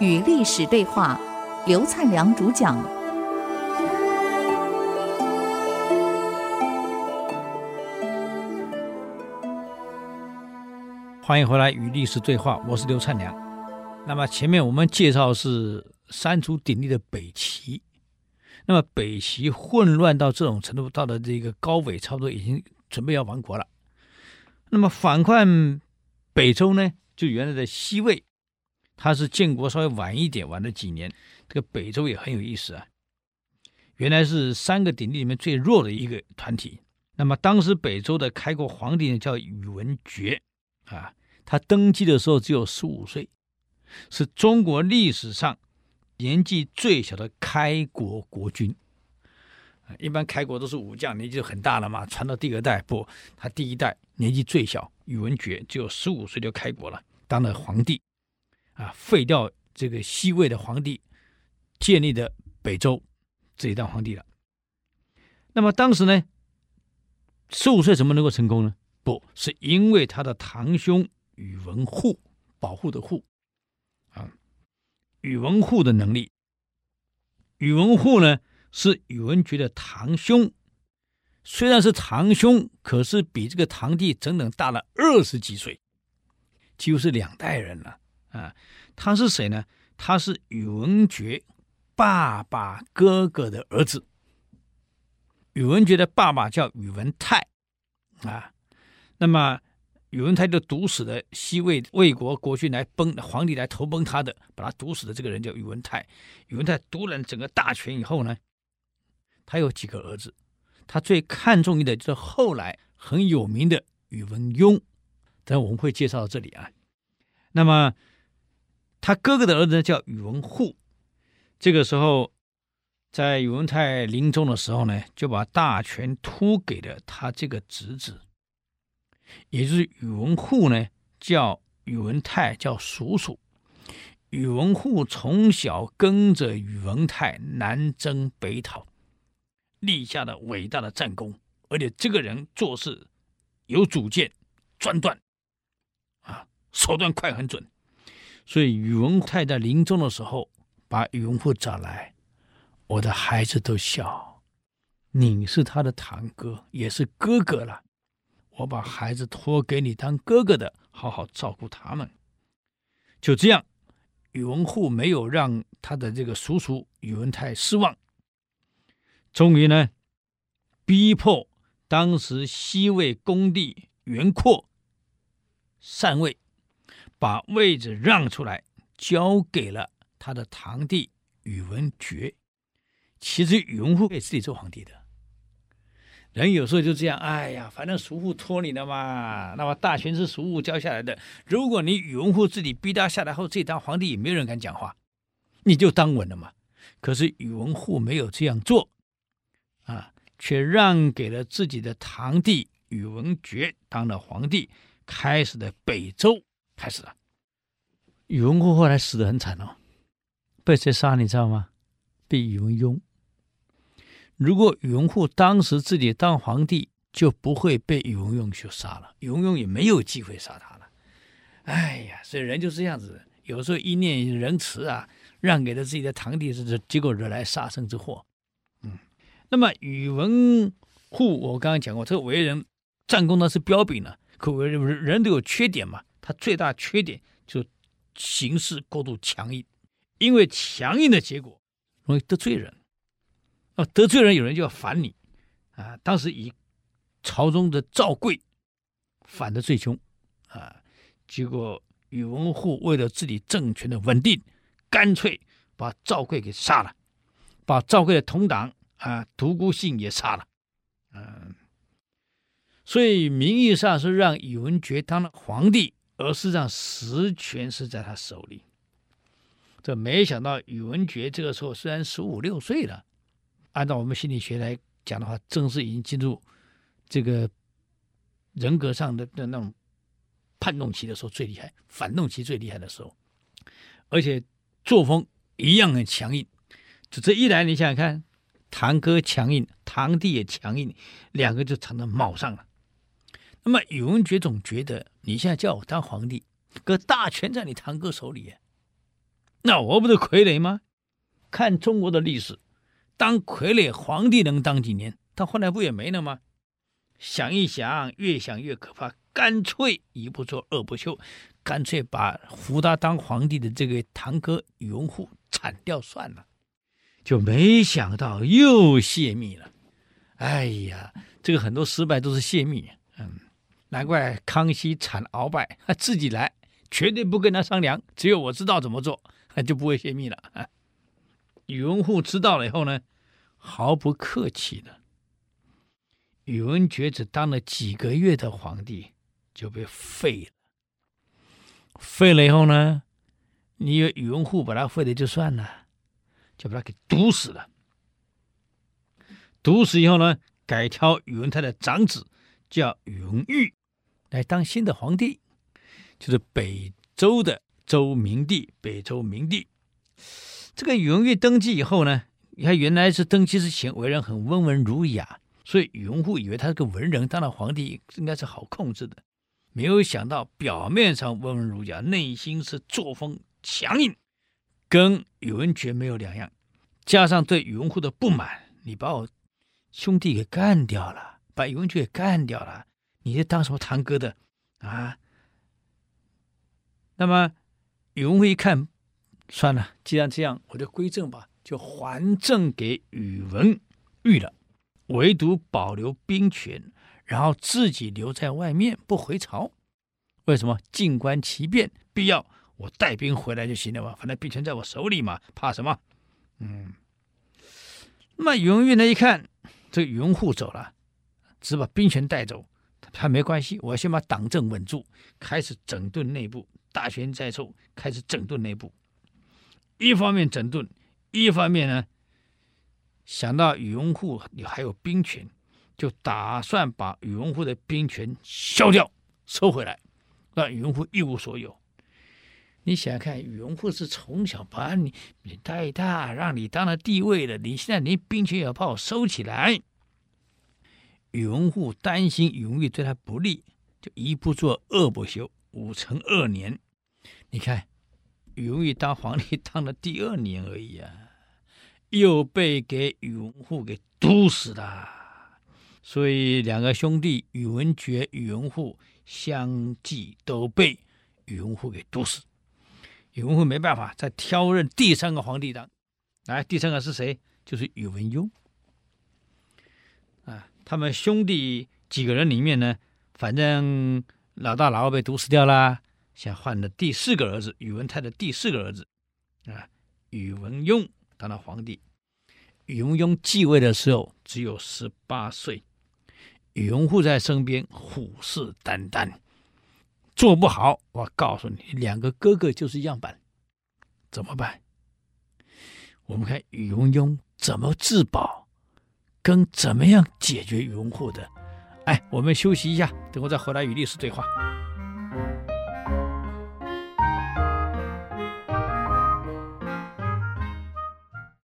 与历史对话，刘灿良主讲。欢迎回来与历史对话，我是刘灿良。那么前面我们介绍是三足鼎立的北齐，那么北齐混乱到这种程度，到了这个高纬，差不多已经准备要亡国了。那么反观北周呢，就原来的西魏，它是建国稍微晚一点，晚了几年。这个北周也很有意思啊，原来是三个鼎立里面最弱的一个团体。那么当时北周的开国皇帝呢，叫宇文觉啊。他登基的时候只有十五岁，是中国历史上年纪最小的开国国君。一般开国都是武将，年纪就很大了嘛。传到第二代不，他第一代年纪最小，宇文觉只有十五岁就开国了，当了皇帝，啊，废掉这个西魏的皇帝，建立的北周，自己当皇帝了。那么当时呢，十五岁怎么能够成功呢？不是因为他的堂兄。宇文护保护的护啊，宇文护的能力。宇文护呢是宇文觉的堂兄，虽然是堂兄，可是比这个堂弟整整大了二十几岁，几乎是两代人了啊。他是谁呢？他是宇文觉爸爸哥哥的儿子。宇文觉的爸爸叫宇文泰啊，那么。宇文泰就毒死了西魏魏国国君来崩皇帝来投奔他的，把他毒死的这个人叫宇文泰。宇文泰独揽整个大权以后呢，他有几个儿子，他最看重的就是后来很有名的宇文邕。等我们会介绍到这里啊。那么他哥哥的儿子叫宇文护。这个时候，在宇文泰临终的时候呢，就把大权托给了他这个侄子。也就是宇文护呢，叫宇文泰叫叔叔。宇文护从小跟着宇文泰南征北讨，立下了伟大的战功。而且这个人做事有主见、专断，啊，手段快很准。所以宇文泰在临终的时候，把宇文护找来，我的孩子都小，你是他的堂哥，也是哥哥了。我把孩子托给你当哥哥的，好好照顾他们。就这样，宇文护没有让他的这个叔叔宇文泰失望。终于呢，逼迫当时西魏恭帝元阔禅位，把位置让出来，交给了他的堂弟宇文觉。其实宇文护可以自己做皇帝的。人有时候就这样，哎呀，反正叔父托你了嘛，那么大权是叔父交下来的。如果你宇文护自己逼他下来后，自己当皇帝，也没有人敢讲话，你就当稳了嘛。可是宇文护没有这样做，啊，却让给了自己的堂弟宇文觉当了皇帝，开始的北周开始了。宇文护后来死得很惨哦，被谁杀你知道吗？被宇文邕。如果宇文护当时自己当皇帝，就不会被宇文邕去杀了，宇文邕也没有机会杀他了。哎呀，所以人就是这样子，有时候一念仁慈啊，让给了自己的堂弟，是结果惹来杀身之祸。那么宇文护，我刚刚讲过，这个为人战功呢是彪炳呢，可为人人都有缺点嘛，他最大缺点就行事过度强硬，因为强硬的结果容易得罪人。啊得罪人，有人就要反你，啊！当时以朝中的赵贵反的最凶，啊！结果宇文护为了自己政权的稳定，干脆把赵贵给杀了，把赵贵的同党啊独孤信也杀了，嗯、所以名义上是让宇文觉当了皇帝，而实际上实权是在他手里。这没想到宇文觉这个时候虽然十五六岁了。按照我们心理学来讲的话，正是已经进入这个人格上的的那种叛动期的时候最厉害，反动期最厉害的时候，而且作风一样很强硬。就这一来，你想想看，堂哥强硬，堂弟也强硬，两个就成了卯上了。那么宇文觉总觉得你现在叫我当皇帝，可大权在你堂哥手里，那我不是傀儡吗？看中国的历史，当傀儡皇帝能当几年？他后来不也没了吗？想一想，越想越可怕，干脆一不做二不休，干脆把扶他当皇帝的这个堂哥宇文护铲掉算了。就没想到又泄密了。哎呀，这个很多失败都是泄密。嗯，难怪康熙惨鳌拜，他自己来，绝对不跟他商量，只有我知道怎么做，就不会泄密了。宇文护知道了以后呢，毫不客气的。宇文觉只当了几个月的皇帝，就被废了。废了以后呢，你以为宇文护把他废了就算了，就把他给毒死了。毒死以后呢，改挑宇文泰的长子叫宇文毓来当新的皇帝，就是北周的周明帝。北周明帝，这个宇文毓登基以后呢，他原来是登基之前为人很温文儒雅。所以宇文护以为他是个文人，当了皇帝应该是好控制的，没有想到表面上温文儒雅，内心是作风强硬，跟宇文觉没有两样。加上对宇文护的不满，你把我兄弟给干掉了，把宇文觉给干掉了，你是当什么堂哥的啊？那么宇文护一看，算了，既然这样，我就归正吧，就还政给宇文毓了。唯独保留兵权，然后自己留在外面不回朝。为什么？静观其变，必要我带兵回来就行了嘛。反正兵权在我手里嘛，怕什么？嗯。那么宇文毓呢？一看这个宇文护走了，只把兵权带走，他没关系。我先把党政稳住，开始整顿内部。大权在手，开始整顿内部。一方面整顿，一方面呢？想到宇文护还有兵权，就打算把宇文护的兵权消掉、收回来，让宇文护一无所有。你想想看，宇文护是从小把你你带大，让你当了帝位的，你现在连兵权也要把我收起来。宇文护担心宇文毓对他不利，就一不做二不休，武成二年。你看，宇文毓当皇帝 当了第二年而已啊。又被给宇文护给毒死了，所以两个兄弟宇文觉、宇文护相继都被宇文护给毒死。宇文护没办法，再挑任第三个皇帝当。来，第三个是谁？就是宇文邕。啊，他们兄弟几个人里面呢，反正老大老二被毒死掉了，现在换了第四个儿子，宇文泰的第四个儿子啊，宇文邕。当了皇帝，宇文邕继位的时候只有十八岁，宇文护在身边虎视眈眈，做不好，我告诉你，两个哥哥就是样板，怎么办？我们看宇文邕怎么自保，跟怎么样解决宇文护的。哎，我们休息一下，等我再回来与历史对话。